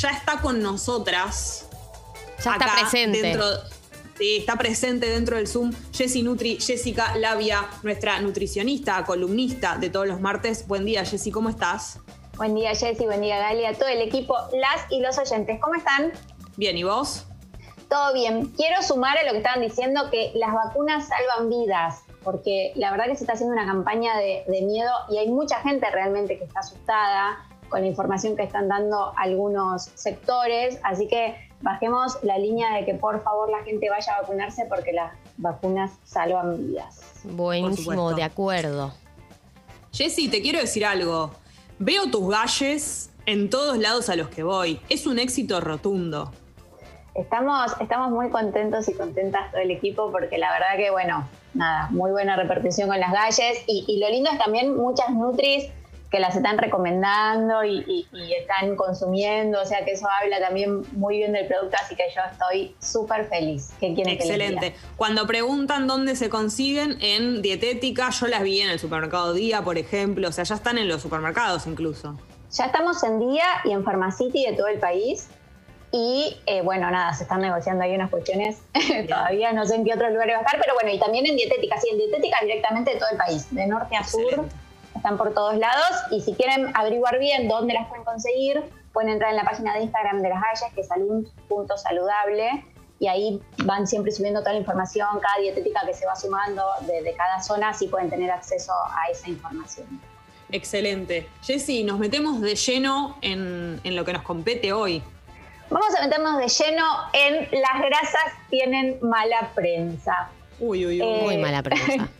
ya está con nosotras. Ya está presente. Dentro, sí, está presente dentro del Zoom Jessy Nutri, Jessica Labia, nuestra nutricionista, columnista de todos los martes. Buen día, Jessy, ¿cómo estás? Buen día, Jessy, buen día, Galia, todo el equipo, las y los oyentes. ¿Cómo están? Bien, ¿y vos? Todo bien. Quiero sumar a lo que estaban diciendo que las vacunas salvan vidas, porque la verdad que se está haciendo una campaña de, de miedo y hay mucha gente realmente que está asustada con la información que están dando algunos sectores. Así que bajemos la línea de que por favor la gente vaya a vacunarse porque las vacunas salvan vidas. Buenísimo, de acuerdo. Jessy, te quiero decir algo. Veo tus galles en todos lados a los que voy. Es un éxito rotundo. Estamos, estamos muy contentos y contentas todo el equipo porque la verdad que, bueno, nada, muy buena repercusión con las galles. Y, y lo lindo es también muchas Nutris que las están recomendando y, están consumiendo, o sea que eso habla también muy bien del producto, así que yo estoy súper feliz. ¿Qué quieren Excelente. Cuando preguntan dónde se consiguen, en dietética, yo las vi en el supermercado Día, por ejemplo, o sea, ya están en los supermercados incluso. Ya estamos en Día y en Pharmacity de todo el país. Y eh, bueno, nada, se están negociando ahí unas cuestiones. Todavía no sé en qué otro lugar va a estar, pero bueno, y también en dietética, sí, en dietética directamente de todo el país, de norte a sur están por todos lados y si quieren averiguar bien dónde las pueden conseguir, pueden entrar en la página de Instagram de las gallas, que es salud.saludable, y ahí van siempre subiendo toda la información, cada dietética que se va sumando de, cada zona, así pueden tener acceso a esa información. Excelente. Jessy, nos metemos de lleno en, en lo que nos compete hoy. Vamos a meternos de lleno en las grasas tienen mala prensa. Uy, uy, uy. Muy mala prensa.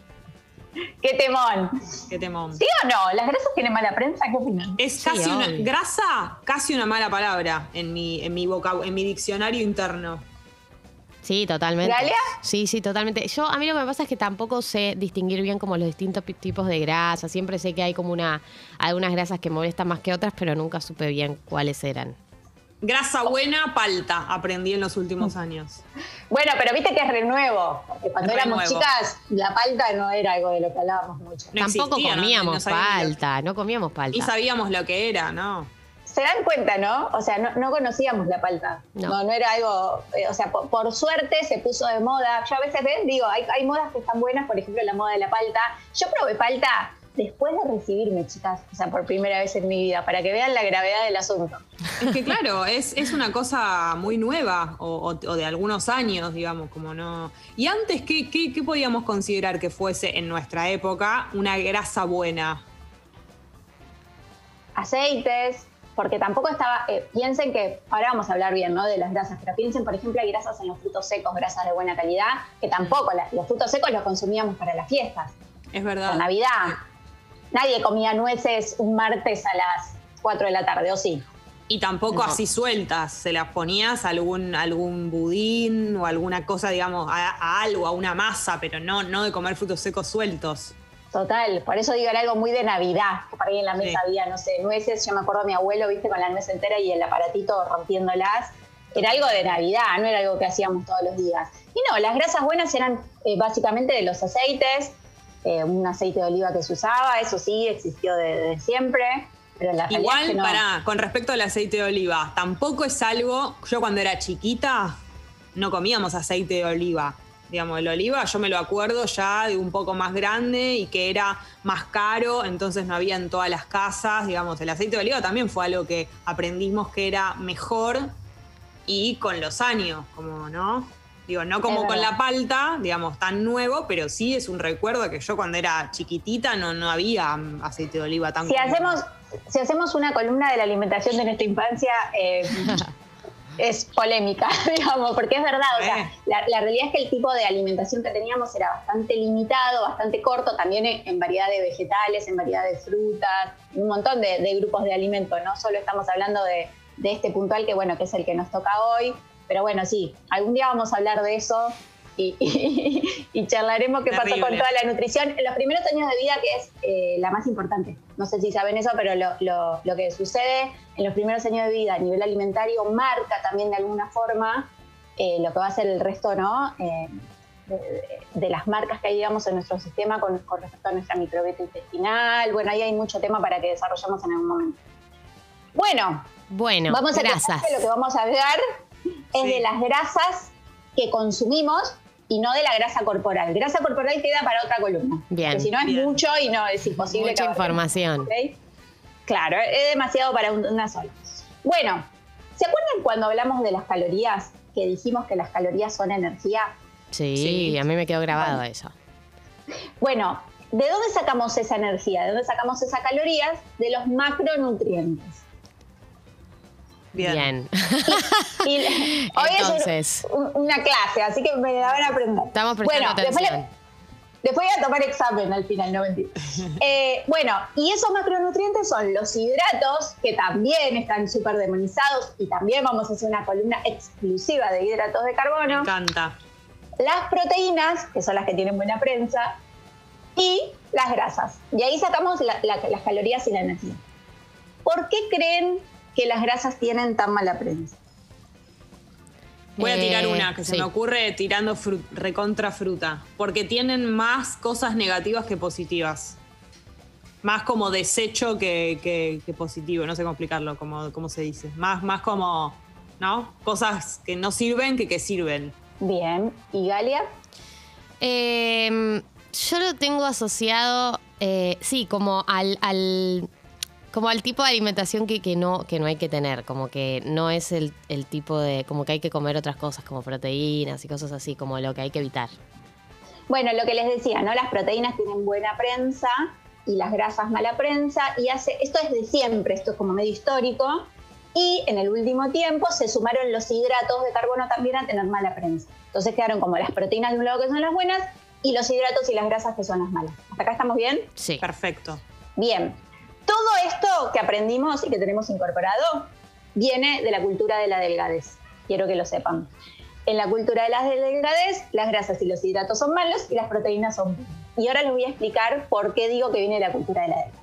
¡Qué temón! ¡Qué temón! ¿Sí o no? ¿Las grasas tienen mala prensa? ¿Qué opinan? Es casi una. Grasa, casi una mala palabra en mi, en mi en mi diccionario interno. Sí, totalmente. ¿Galia? Sí, sí, totalmente. Yo, a mí lo que me pasa es que tampoco sé distinguir bien como los distintos tipos de grasa. Siempre sé que hay como una algunas grasas que molestan más que otras, pero nunca supe bien cuáles eran. Grasa buena, palta, aprendí en los últimos años. Bueno, pero viste que es renuevo, porque cuando éramos chicas la palta no era algo de lo que hablábamos mucho. Tampoco comíamos palta, no comíamos palta. Y sabíamos lo que era, ¿no? Se dan cuenta, ¿no? O sea, no, conocíamos la palta. No. no, era algo, eh, o sea, por, suerte se puso de moda. Yo a veces ven, digo, hay, hay modas que están buenas, por ejemplo, la moda de la palta. Yo probé palta después de recibirme, chicas, o sea, por primera vez en mi vida, para que vean la gravedad del asunto. Es que claro, es, es una cosa muy nueva o, de algunos años, digamos, como no... Y antes, ¿qué, ¿qué, podíamos considerar que fuese en nuestra época una grasa buena? Aceites, porque tampoco estaba, eh, piensen que, ahora vamos a hablar bien, ¿no? De las grasas, pero piensen, por ejemplo, hay grasas en los frutos secos, grasas de buena calidad, que tampoco, los frutos secos los consumíamos para las fiestas. Es verdad. La Navidad. Nadie comía nueces un martes a las 4 de la tarde, ¿o sí? Y tampoco así sueltas, se las ponías a algún, algún budín o alguna cosa, digamos, a, algo, a una masa, pero no, no de comer frutos secos sueltos. Total, por eso digo, era algo muy de Navidad, que por ahí en la mesa había, no sé, nueces, yo me acuerdo de mi abuelo, viste, con la nuez entera y el aparatito rompiéndolas. Era algo de Navidad, no era algo que hacíamos todos los días. Y no, las grasas buenas eran eh, básicamente de los aceites, eh, un aceite de oliva que se usaba, eso sí, existió desde siempre. Pero la Igual, para, con respecto al aceite de oliva, tampoco es algo, yo cuando era chiquita no comíamos aceite de oliva. Digamos, el oliva yo me lo acuerdo ya de un poco más grande y que era más caro, entonces no había en todas las casas. Digamos, el aceite de oliva también fue algo que aprendimos que era mejor y con los años, como, ¿no? Digo, no como con la palta, digamos, tan nuevo, pero sí es un recuerdo que yo cuando era chiquitita no, no había aceite de oliva tan si hacemos Si hacemos una columna de la alimentación de nuestra infancia, eh, es polémica, digamos, porque es verdad, o sea, la, realidad es que el tipo de alimentación que teníamos era bastante limitado, bastante corto, también en, variedad de vegetales, en variedad de frutas, un montón de, grupos de alimentos, no solo estamos hablando de, de este puntual que, bueno, que es el que nos toca hoy, pero bueno, sí, algún día vamos a hablar de eso y, charlaremos qué pasó con toda la nutrición. En los primeros años de vida, que es eh, la más importante. No sé si saben eso, pero lo, que sucede en los primeros años de vida a nivel alimentario marca también de alguna forma eh, lo que va a ser el resto, ¿no? Eh, de, las marcas que hay, digamos, en nuestro sistema con, con respecto a nuestra microbiota intestinal. Bueno, ahí hay mucho tema para que desarrollemos en algún momento. Bueno, Bueno, vamos a grasas. lo que vamos a hablar es de las grasas que consumimos y no de la grasa corporal. Grasa corporal queda para otra columna. Bien. Porque si no es Bien. mucho y no es imposible. Mucha información. Claro, es demasiado para un- una sola. Bueno, ¿se acuerdan cuando hablamos de las calorías? Que dijimos que las calorías son energía. Sí, Sí. a mí me quedó grabado eso. Bueno, ¿de dónde sacamos esa energía? ¿De dónde sacamos esas calorías? De los macronutrientes. Bien. Bien. Y hoy Entonces. es un- un- una clase, así que me la van a aprender. Estamos prestando bueno, después, atención. después voy a tomar examen al final, no mentira. Eh, bueno, y esos macronutrientes son los hidratos, que también están súper demonizados, y también vamos a hacer una columna exclusiva de hidratos de Me carbono. encanta. las proteínas, que son las que tienen buena prensa, y las grasas. Y ahí sacamos la- la- las calorías y la energía. ¿Por qué creen que las grasas tienen tan mala prensa? Voy a tirar Eh, una que se sí. me ocurre tirando fru- recontra fruta. Porque tienen más cosas negativas que positivas. Más como desecho que, que- que positivo. No sé cómo explicarlo, como, cómo se dice. Más, más como, ¿no? Cosas que no sirven que que sirven. Bien, ¿y Galia? Eh, yo lo tengo asociado, eh, sí, como al, al- como al tipo de alimentación que, que no, que no hay que tener, como que no es el, el tipo de, como que hay que comer otras cosas como proteínas y cosas así, como lo que hay que evitar. Bueno, lo que les decía, ¿no? Las proteínas tienen buena prensa y las grasas mala prensa. Y hace, esto es de siempre, esto es como medio histórico. Y en el último tiempo se sumaron los hidratos de carbono también a tener mala prensa. Entonces quedaron como las proteínas de un lado que son las buenas y los hidratos y las grasas que son las malas. ¿Hasta acá estamos bien? Sí. Perfecto. Bien. Todo esto que aprendimos y que tenemos incorporado viene de la cultura de la delgadez. Quiero que lo sepan. En la cultura de la delgadez, las grasas y los hidratos son malos y las proteínas son buenas. Y ahora les voy a explicar por qué digo que viene de la cultura de la delgadez.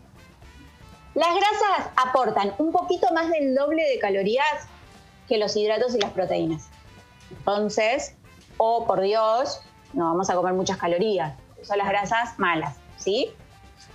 Las grasas aportan un poquito más del doble de calorías que los hidratos y las proteínas. Entonces, oh por Dios, no vamos a comer muchas calorías. Son las grasas malas, ¿sí?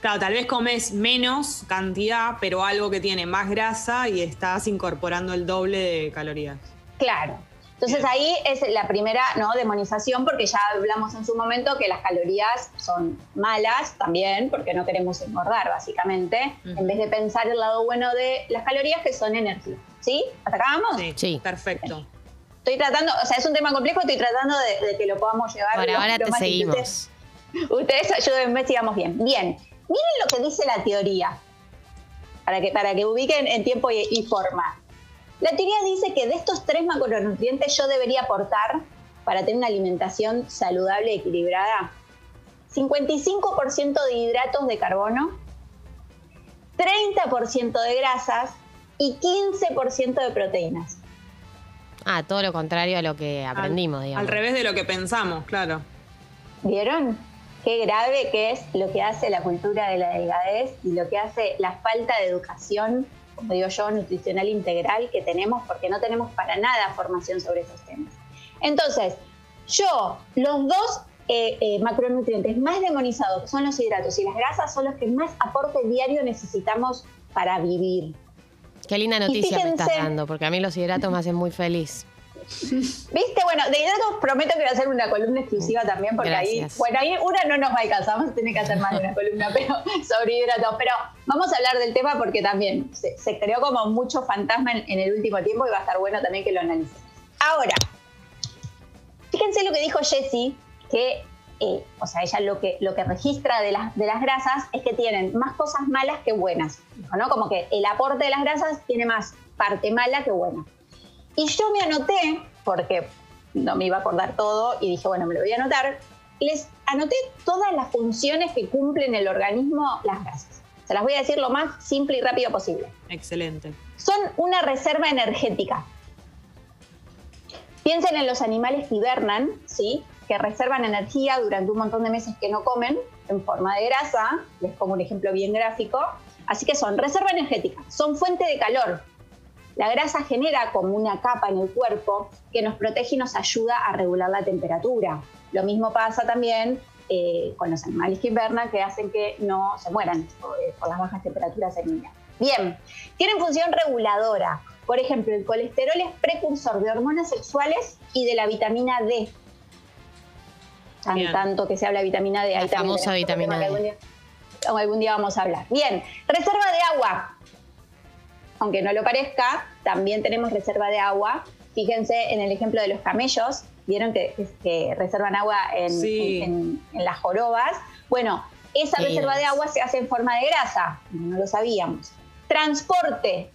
Claro, tal vez comes menos cantidad, pero algo que tiene más grasa y estás incorporando el doble de calorías. Claro. Entonces ahí es la primera ¿no? demonización porque ya hablamos en su momento que las calorías son malas también porque no queremos engordar básicamente en vez de pensar el lado bueno de las calorías que son energía. ¿Sí? ¿Hasta acá vamos? Sí, Sí. perfecto. Estoy tratando, o sea, es un tema complejo, estoy tratando de, de que lo podamos llevar. Por lo- ahora lo te seguimos. Ustedes, ustedes ayúdenme, sigamos bien. Bien, miren lo que dice la teoría, para que, para que ubiquen en tiempo y, y forma. La teoría dice que de estos tres macronutrientes yo debería aportar, para tener una alimentación saludable y equilibrada, 55% de hidratos de carbono, 30% de grasas y 15% de proteínas. Ah, todo lo contrario a lo que aprendimos, al, digamos. Al revés de lo que pensamos, claro. ¿Vieron? Qué grave que es lo que hace la cultura de la delgadez y lo que hace la falta de educación, como digo yo, nutricional integral que tenemos porque no tenemos para nada formación sobre esos temas. Entonces, yo, los dos eh, eh, macronutrientes más demonizados, que son los hidratos y las grasas, son los que más aporte diario necesitamos para vivir. Qué linda noticia me estás fíjense- dando, porque a mí los hidratos me hacen muy feliz. ¿Viste? Bueno, de hidratos prometo que voy a hacer una columna exclusiva también, porque Gracias. ahí, bueno, ahí una no nos va a alcanzar, vamos a tener que hacer más de una columna pero, sobre hidratos. Pero vamos a hablar del tema porque también se, se creó como mucho fantasma en, en el último tiempo y va a estar bueno también que lo analicemos. Ahora, fíjense lo que dijo Jessie, que, eh, o sea, ella lo que, lo que registra de las, de las grasas es que tienen más cosas malas que buenas, ¿no? Como que el aporte de las grasas tiene más parte mala que buena. Y yo me anoté, porque no me iba a acordar todo, y dije, bueno, me lo voy a anotar. Les anoté todas las funciones que cumplen el organismo las grasas. Se las voy a decir lo más simple y rápido posible. Excelente. Son una reserva energética. Piensen en los animales que hibernan, ¿sí? que reservan energía durante un montón de meses que no comen en forma de grasa. Les pongo un ejemplo bien gráfico. Así que son reserva energética, son fuente de calor. La grasa genera como una capa en el cuerpo que nos protege y nos ayuda a regular la temperatura. Lo mismo pasa también eh, con los animales que hibernan, que hacen que no se mueran por, eh, por las bajas temperaturas en invierno. Bien, tienen función reguladora. Por ejemplo, el colesterol es precursor de hormonas sexuales y de la vitamina D. tanto que se habla de vitamina D. La famosa vitamina D. Algún día, algún día vamos a hablar. Bien, reserva de agua. Aunque no lo parezca, también tenemos reserva de agua. Fíjense en el ejemplo de los camellos. Vieron que, reservan agua en, las jorobas. Bueno, esa reserva de agua se hace en forma de grasa. No lo sabíamos. Transporte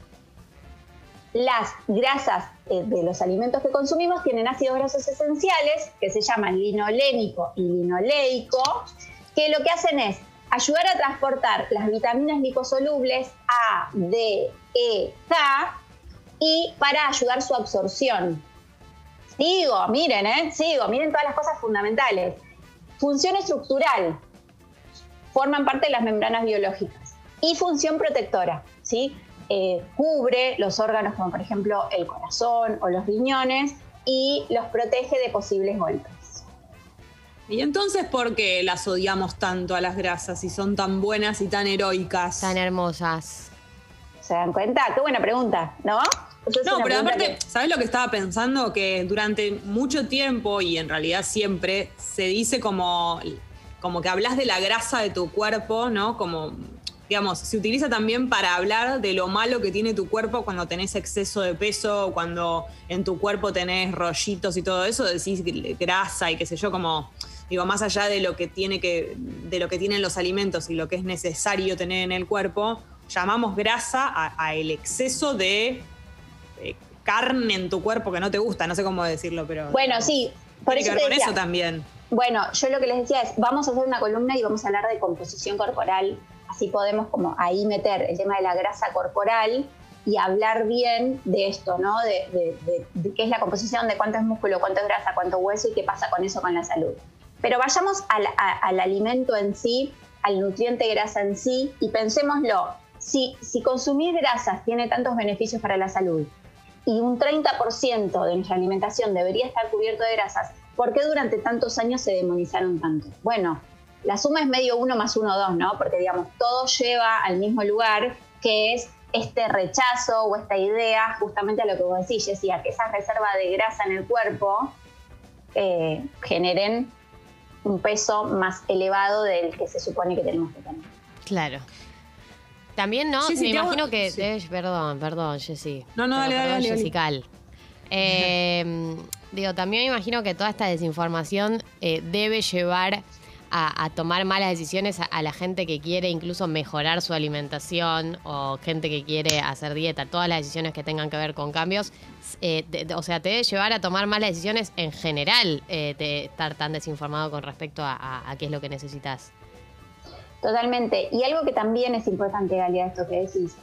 las grasas eh, de los alimentos que consumimos tienen ácidos grasos esenciales que se llaman linolénico y linoleico, que lo que hacen es ayudar a transportar las vitaminas liposolubles A, D, E, K y para ayudar su absorción. Sigo, miren, ¿eh? Sigo, miren todas las cosas fundamentales. Función estructural, forman parte de las membranas biológicas. Y función protectora, ¿sí? Eh, cubre los órganos como por ejemplo el corazón o los riñones y los protege de posibles golpes. ¿Y entonces por qué las odiamos tanto a las grasas si son tan buenas y tan heroicas? Tan hermosas. ¿Se dan cuenta? Qué buena pregunta, ¿no? No, pero aparte, ¿sabes lo que estaba pensando? Que durante mucho tiempo y en realidad siempre se dice como, como que hablas de la grasa de tu cuerpo, ¿no? Como digamos, se utiliza también para hablar de lo malo que tiene tu cuerpo cuando tenés exceso de peso, cuando en tu cuerpo tenés rollitos y todo eso, decís grasa y qué sé yo, como digo, más allá de lo que tiene que, de lo que tienen los alimentos y lo que es necesario tener en el cuerpo, llamamos grasa a, el exceso de eh, carne en tu cuerpo que no te gusta, no sé cómo decirlo, pero. Bueno, sí, por eso. con eso también. Bueno, yo lo que les decía es, vamos a hacer una columna y vamos a hablar de composición corporal Así podemos como ahí meter el tema de la grasa corporal y hablar bien de esto, ¿no? De, qué es la composición, de cuánto es músculo, cuánto es grasa, cuánto hueso y qué pasa con eso con la salud. Pero vayamos al, alimento en sí, al nutriente grasa en sí y pensémoslo. Si, si consumir grasas tiene tantos beneficios para la salud y un 30% de nuestra alimentación debería estar cubierto de grasas, ¿por qué durante tantos años se demonizaron tanto? Bueno, la suma es medio uno más uno dos, ¿no? Porque digamos, todo lleva al mismo lugar, que es este rechazo o esta idea, justamente a lo que vos decís, Jessy, que esa reserva de grasa en el cuerpo eh, generen un peso más elevado del que se supone que tenemos que tener. Claro. También, ¿no? Me imagino que. perdón, perdón, Jessy. No, no, dale, dale, dale. Eh, digo, también me imagino que toda esta desinformación eh, debe llevar a, tomar malas decisiones a, la gente que quiere incluso mejorar su alimentación o gente que quiere hacer dieta, todas las decisiones que tengan que ver con cambios, eh, o sea, te debe llevar a tomar malas decisiones en general eh, de estar tan desinformado con respecto a, qué es lo que necesitas. Totalmente. Y algo que también es importante, Galia, esto que decís,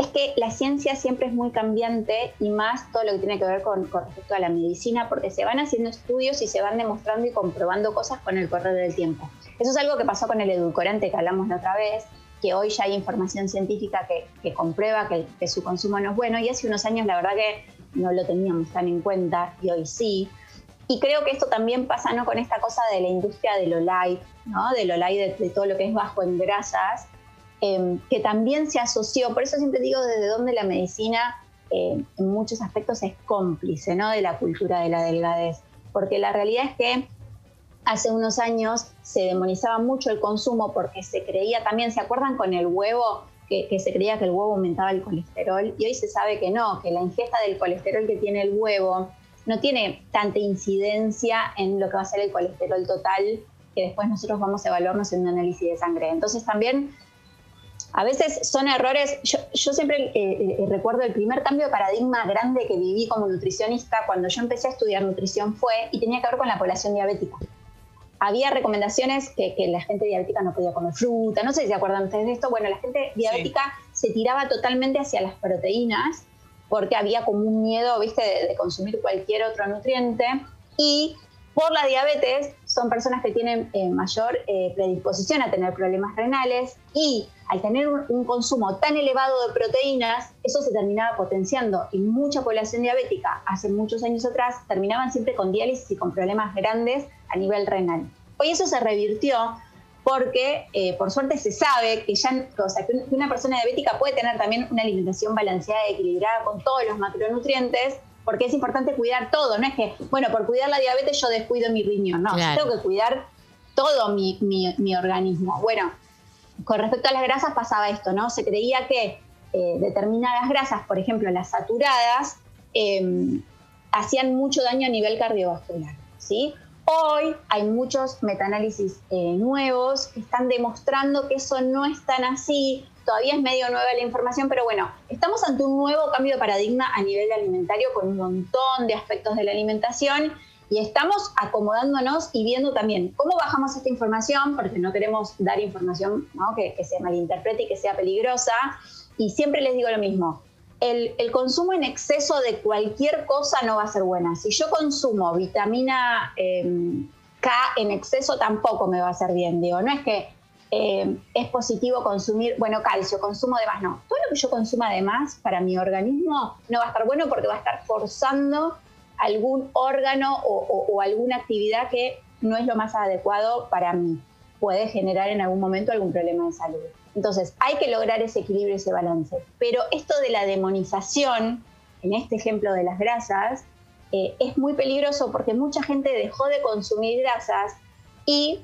es que la ciencia siempre es muy cambiante y más todo lo que tiene que ver con, respecto a la medicina, porque se van haciendo estudios y se van demostrando y comprobando cosas con el correr del tiempo. Eso es algo que pasó con el edulcorante que hablamos la otra vez, que hoy ya hay información científica que, comprueba que, su consumo no es bueno y hace unos años la verdad que no lo teníamos tan en cuenta y hoy sí. Y creo que esto también pasa ¿no? con esta cosa de la industria de lo light, ¿no? de lo light, de todo lo que es bajo en grasas, Em, que también se asoció, por eso siempre digo desde dónde la medicina eh, en muchos aspectos es cómplice ¿no? de la cultura de la delgadez, porque la realidad es que hace unos años se demonizaba mucho el consumo porque se creía también, ¿se acuerdan con el huevo? Que, que, se creía que el huevo aumentaba el colesterol y hoy se sabe que no, que la ingesta del colesterol que tiene el huevo no tiene tanta incidencia en lo que va a ser el colesterol total que después nosotros vamos a evaluarnos en un análisis de sangre. Entonces también a veces son errores, yo, siempre eh, eh, recuerdo el primer cambio de paradigma grande que viví como nutricionista cuando yo empecé a estudiar nutrición fue y tenía que ver con la población diabética. Había recomendaciones que, la gente diabética no podía comer fruta, no sé si se acuerdan ustedes de esto, bueno, la gente diabética se tiraba totalmente hacia las proteínas porque había como un miedo, viste, de consumir cualquier otro nutriente. Y por la diabetes son personas que tienen eh, mayor eh, predisposición a tener problemas renales y al tener un, consumo tan elevado de proteínas, eso se terminaba potenciando y mucha población diabética hace muchos años atrás terminaban siempre con diálisis y con problemas grandes a nivel renal. Hoy eso se revirtió porque eh, por suerte se sabe que ya, o que una persona diabética puede tener también una alimentación balanceada y equilibrada con todos los macronutrientes, porque es importante cuidar todo, no es que, bueno, por cuidar la diabetes yo descuido mi riñón, no, yo tengo que cuidar todo mi, organismo. Bueno, con respecto a las grasas pasaba esto, ¿no? Se creía que eh, determinadas grasas, por ejemplo las saturadas, em, hacían mucho daño a nivel cardiovascular, ¿sí? Hoy hay muchos metaanálisis eh, nuevos que están demostrando que eso no es tan así. Todavía es medio nueva la información, pero bueno, estamos ante un nuevo cambio de paradigma a nivel alimentario con un montón de aspectos de la alimentación y estamos acomodándonos y viendo también cómo bajamos esta información, porque no queremos dar información que, que se malinterprete y que sea peligrosa. Y siempre les digo lo mismo, el, consumo en exceso de cualquier cosa no va a ser buena. Si yo consumo vitamina em, K en exceso, tampoco me va a hacer bien. Digo, no es que em, es positivo consumir, bueno, calcio, consumo de más, no. Todo lo que yo consuma de más para mi organismo no va a estar bueno porque va a estar forzando algún órgano o alguna actividad que no es lo más adecuado para mí. Puede generar en algún momento algún problema de salud. Entonces, hay que lograr ese equilibrio, ese balance. Pero esto de la demonización, en este ejemplo de las grasas, eh, es muy peligroso porque mucha gente dejó de consumir grasas y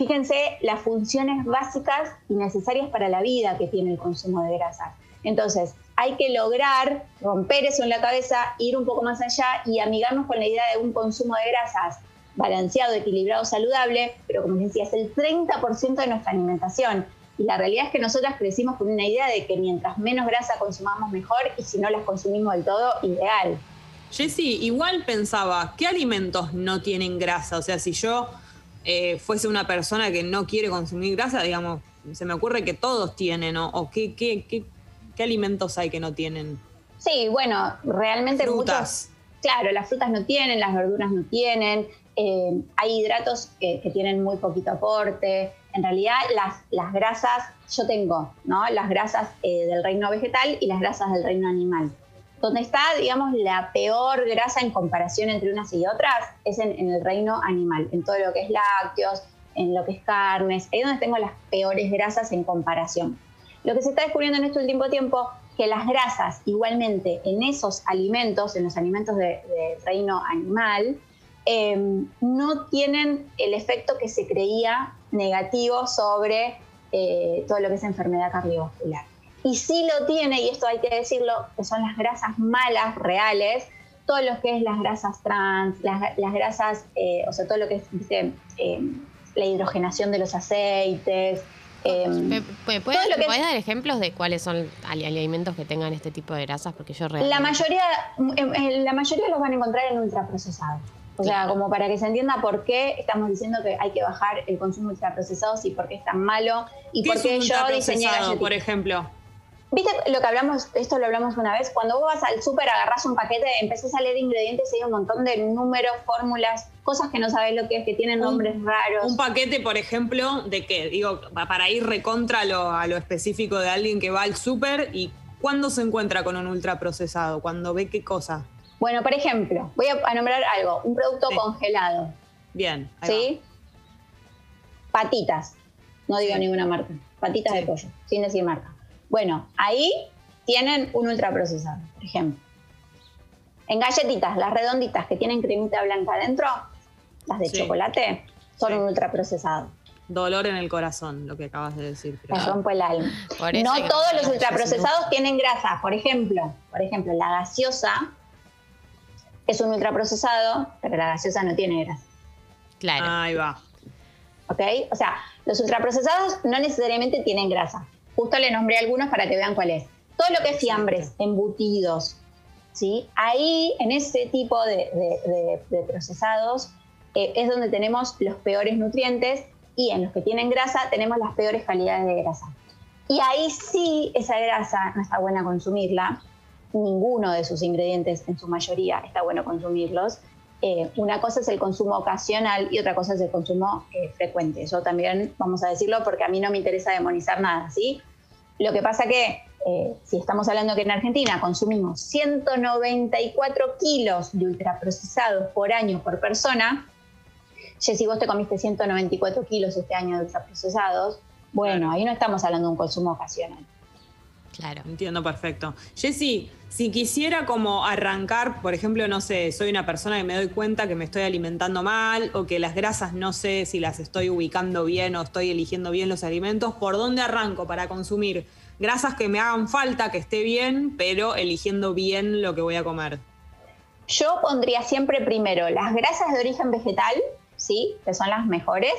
fíjense las funciones básicas y necesarias para la vida que tiene el consumo de grasas. Entonces, hay que lograr romper eso en la cabeza, ir un poco más allá y amigarnos con la idea de un consumo de grasas balanceado, equilibrado, saludable, pero como les decía, es el 30% de nuestra alimentación. Y la realidad es que nosotras crecimos con una idea de que mientras menos grasa consumamos mejor y si no las consumimos del todo, ideal. Jessy, igual pensaba, ¿qué alimentos no tienen grasa? O sea, si yo eh, fuese una persona que no quiere consumir grasa, digamos, se me ocurre que todos tienen, ¿o qué, qué, qué, alimentos hay que no tienen? Sí, bueno, realmente frutas. claro, las frutas no tienen, las verduras no tienen, eh, hay hidratos que, tienen muy poquito aporte. En realidad, las, grasas, yo tengo ¿no? las grasas eh, del reino vegetal y las grasas del reino animal. Donde está, digamos, la peor grasa en comparación entre unas y otras es en, el reino animal, en todo lo que es lácteos, en lo que es carnes, ahí es donde tengo las peores grasas en comparación. Lo que se está descubriendo en este último tiempo que las grasas igualmente en esos alimentos, en los alimentos del reino animal, Em, no tienen el efecto que se creía negativo sobre eh, todo lo que es enfermedad cardiovascular. Y sí lo tiene, y esto hay que decirlo, que son las grasas malas, reales, todo lo que es las grasas trans, las, grasas, eh, o sea, todo lo que es em, la hidrogenación de los aceites. Eh, ¿Puedes, dar ejemplos de cuáles son alimentos que tengan este tipo de grasas? Porque yo La mayoría, la mayoría los van a encontrar en ultraprocesados. O sea, como para que se entienda por qué estamos diciendo que hay que bajar el consumo de ultraprocesados y por qué es tan malo y por qué yo diseñé por ejemplo? ¿Viste lo que hablamos? Esto lo hablamos una vez. Cuando vos vas al súper, agarrás un paquete, empezás a leer ingredientes y hay un montón de números, fórmulas, cosas que no sabés lo que es, que tienen nombres raros. Un paquete, por ejemplo, de qué? Digo, para ir recontra lo, a lo específico de alguien que va al súper y ¿cuándo se encuentra con un ultraprocesado? ¿Cuándo ve qué cosa? Bueno, por ejemplo, voy a nombrar algo, un producto congelado. Bien. ¿Sí? Patitas. No digo ninguna marca. Patitas de pollo, sin decir marca. Bueno, ahí tienen un ultraprocesado, por ejemplo. En galletitas, las redonditas que tienen cremita blanca adentro, las de chocolate, son un ultraprocesado. Dolor en el corazón, lo que acabas de decir. Me rompo el alma. No todos los ultraprocesados tienen grasa. Por ejemplo, por ejemplo, la gaseosa es un ultraprocesado, pero la gaseosa no tiene grasa. Claro. Ahí va. ¿Ok? O sea, los ultraprocesados no necesariamente tienen grasa. Justo le nombré algunos para que vean cuál es. Todo lo que es fiambres, embutidos, ¿sí? Ahí, en ese tipo de, procesados, eh, es donde tenemos los peores nutrientes y en los que tienen grasa tenemos las peores calidades de grasa. Y ahí sí, esa grasa no está buena consumirla, ninguno de sus ingredientes, en su mayoría, está bueno consumirlos. Eh, una cosa es el consumo ocasional y otra cosa es el consumo eh, frecuente. Eso también vamos a decirlo porque a mí no me interesa demonizar nada, ¿sí? Lo que pasa que eh, si estamos hablando que en Argentina consumimos 194 kilos de ultraprocesados por año por persona, si vos te comiste 194 kilos este año de ultraprocesados, bueno, ahí no estamos hablando de un consumo ocasional. Claro. Entiendo perfecto. Jessy, si quisiera como arrancar, por ejemplo, no sé, soy una persona que me doy cuenta que me estoy alimentando mal o que las grasas no sé si las estoy ubicando bien o estoy eligiendo bien los alimentos, ¿por dónde arranco para consumir grasas que me hagan falta, que esté bien, pero eligiendo bien lo que voy a comer? Yo pondría siempre primero las grasas de origen vegetal, ¿sí? Que son las mejores.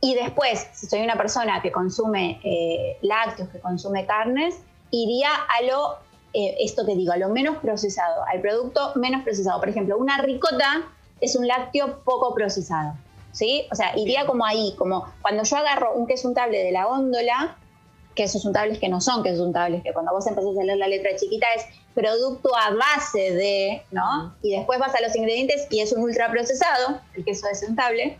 Y después, si soy una persona que consume eh, lácteos, que consume carnes, iría a lo, eh, esto que digo, a lo menos procesado, al producto menos procesado. Por ejemplo, una ricota es un lácteo poco procesado, ¿sí? O sea, iría como ahí, como cuando yo agarro un queso untable de la góndola, quesos untables que no son quesos untables, que cuando vos empezás a leer la letra chiquita es producto a base de, ¿no? Y después vas a los ingredientes y es un ultraprocesado, el queso desuntable.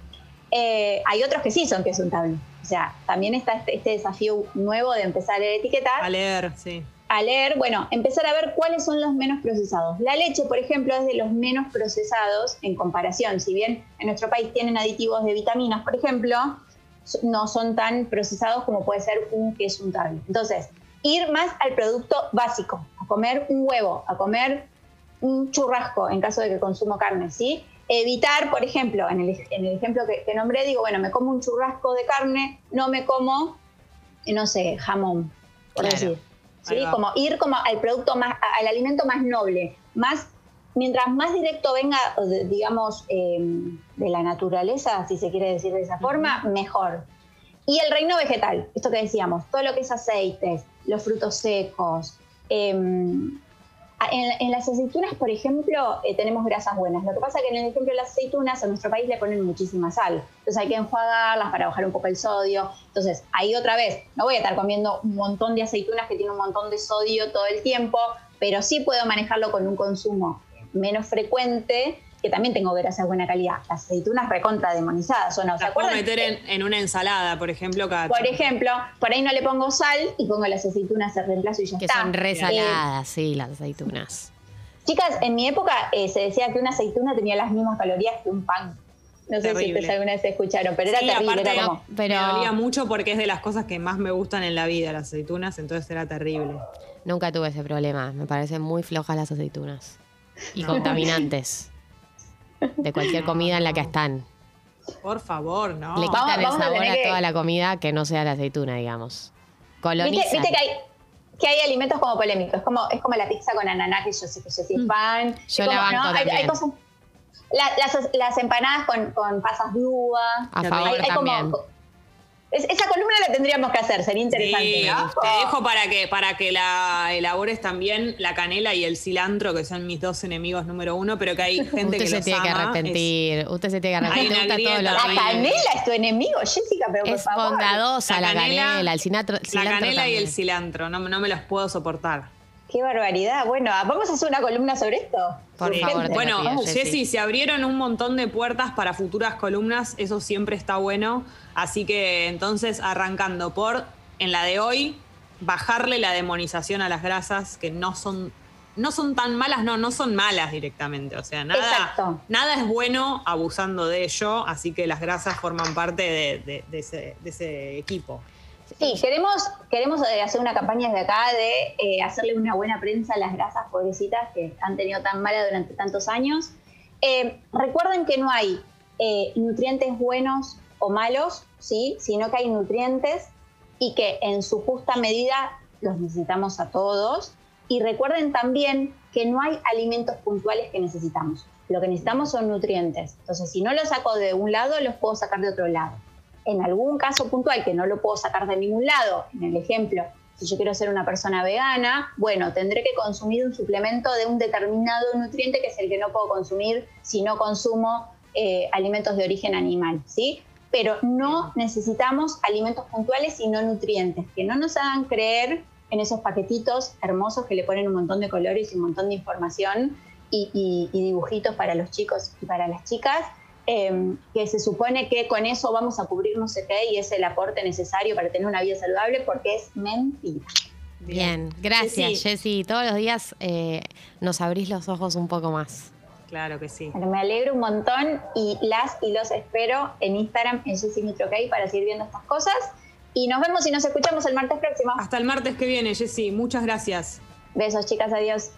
Eh, hay otros que sí son queso untable. O sea, también está este, este, desafío nuevo de empezar a leer etiquetas. A leer, sí. A leer, bueno, empezar a ver cuáles son los menos procesados. La leche, por ejemplo, es de los menos procesados en comparación. Si bien en nuestro país tienen aditivos de vitaminas, por ejemplo, no son tan procesados como puede ser un queso untable. Entonces, ir más al producto básico, a comer un huevo, a comer un churrasco en caso de que consumo carne, ¿sí? Evitar, por ejemplo, en el, ejemplo que, nombré, digo, bueno, me como un churrasco de carne, no me como, no sé, jamón, por decir. ¿sí? Como ir como al producto más, al alimento más noble, más mientras más directo venga, digamos, em, de la naturaleza, si se quiere decir de esa forma, mejor. Y el reino vegetal, esto que decíamos, todo lo que es aceites, los frutos secos. Em, en, las aceitunas, por ejemplo, eh, tenemos grasas buenas. Lo que pasa es que en el ejemplo de las aceitunas, a nuestro país le ponen muchísima sal. Entonces hay que enjuagarlas para bajar un poco el sodio. Entonces, ahí otra vez, no voy a estar comiendo un montón de aceitunas que tienen un montón de sodio todo el tiempo, pero sí puedo manejarlo con un consumo menos frecuente que también tengo grasas de buena calidad. Las aceitunas recontra demonizadas, ¿o no? ¿Se puedo meter en, una ensalada, por ejemplo, cada Por ejemplo, por ahí no le pongo sal y pongo las aceitunas de reemplazo y ya está. Que son resaladas, sí, las aceitunas. Chicas, en mi época eh, se decía que una aceituna tenía las mismas calorías que un pan. No sé si ustedes alguna vez escucharon, pero era terrible. era como... pero... Me dolía mucho porque es de las cosas que más me gustan en la vida, las aceitunas, entonces era terrible. Nunca tuve ese problema. Me parecen muy flojas las aceitunas y contaminantes de cualquier comida en la que están. Por favor, no. Le quitan el sabor a, toda la comida que no sea la aceituna, digamos. Colonizan. ¿Viste, que, hay, que hay alimentos como polémicos? Es como, es como la pizza con ananá, que yo sé que yo soy mm. fan. Yo la banco también. Hay, cosas, las, las, empanadas con, con pasas blúas. A favor también esa columna la tendríamos que hacer, sería interesante. Te dejo para que, para que la elabores también la canela y el cilantro, que son mis dos enemigos número uno, pero que hay gente que se los tiene que arrepentir. Usted se tiene que arrepentir. la canela es tu enemigo, Jessica, pero por es bondadosa la, canela, el cilantro. La canela y el cilantro, no, no me los puedo soportar. Qué barbaridad. Bueno, vamos a hacer una columna sobre esto. Por favor. Bueno, Jessy, se abrieron un montón de puertas para futuras columnas, eso siempre está bueno. Así que entonces, arrancando por, en la de hoy, bajarle la demonización a las grasas que no son no son tan malas, no, no son malas directamente. O sea, nada, nada es bueno abusando de ello, así que las grasas forman parte de ese equipo. Sí, queremos, queremos eh, hacer una campaña desde acá de eh, hacerle una buena prensa a las grasas pobrecitas que han tenido tan mala durante tantos años. Eh, recuerden que no hay nutrientes buenos o malos, ¿sí? sino que hay nutrientes y que en su justa medida los necesitamos a todos. Y recuerden también que no hay alimentos puntuales que necesitamos. Lo que necesitamos son nutrientes. Entonces, si no los saco de un lado, los puedo sacar de otro lado en algún caso puntual que no lo puedo sacar de ningún lado, en el ejemplo, si yo quiero ser una persona vegana, bueno, tendré que consumir un suplemento de un determinado nutriente que es el que no puedo consumir si no consumo eh, alimentos de origen animal, ¿sí? Pero no necesitamos alimentos puntuales y no nutrientes, que no nos hagan creer en esos paquetitos hermosos que le ponen un montón de colores y un montón de información y dibujitos para los chicos y para las chicas, Em, que se supone que con eso vamos a cubrir no sé qué y es el aporte necesario para tener una vida saludable, porque es mentira. Bien, gracias Jessy. Todos los días eh, nos abrís los ojos un poco más. Claro que sí. me alegro un montón y las y los espero en Instagram en Jessy Mitrokay para seguir viendo estas cosas. Y nos vemos y nos escuchamos el martes próximo. Hasta el martes que viene, Jessy. Muchas gracias. Besos, chicas. Adiós.